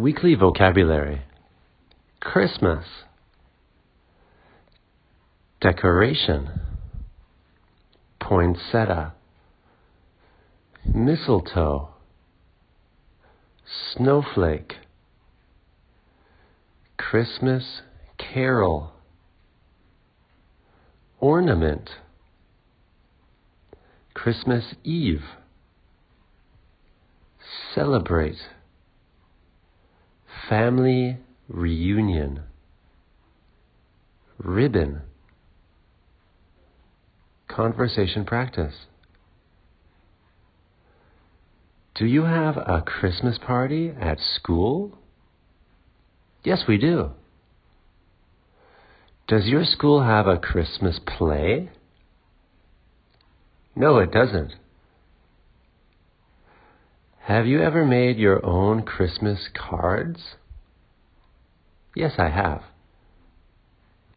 Weekly vocabulary. Christmas, decoration, poinsettia, mistletoe, snowflake, Christmas carol, ornament, Christmas Eve, celebrate, family reunion, ribbon, conversation practice. Do you have a Christmas party at school? Yes, we do. Does your school have a Christmas play? No, it doesn't. Have you ever made your own Christmas cards? Yes, I have.